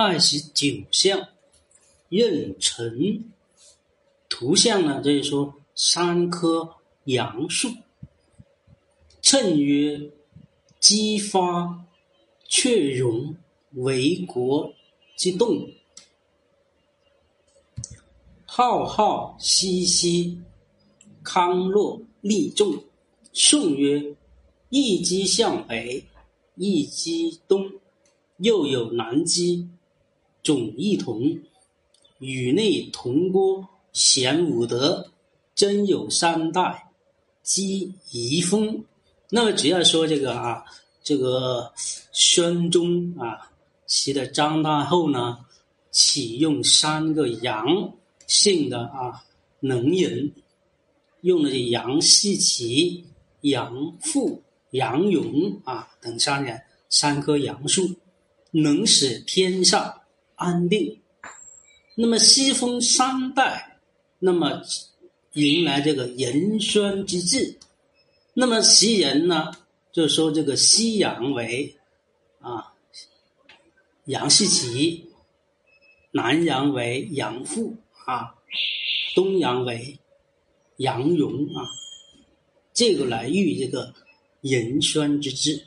二十九象，壬辰。图像呢，就是说三棵杨树。称曰：激发却荣，为国之动。浩浩兮兮，康乐利众。宋曰：一鸡向北，一鸡东，又有南鸡，种一同，与内同郭，显五德，真有三代，积遗风。那么主要说这个啊，这个宣宗啊，其的张大后呢，启用三个杨姓的啊能人，用的是杨士奇、杨富、杨勇啊等三人，三棵杨树，能使天下安定。那么西风三代，那么迎来这个仁宣之治。那么袭人呢，就说这个西洋为啊杨士奇，南阳为杨富啊，东阳为杨荣啊，这个来喻这个仁宣之治。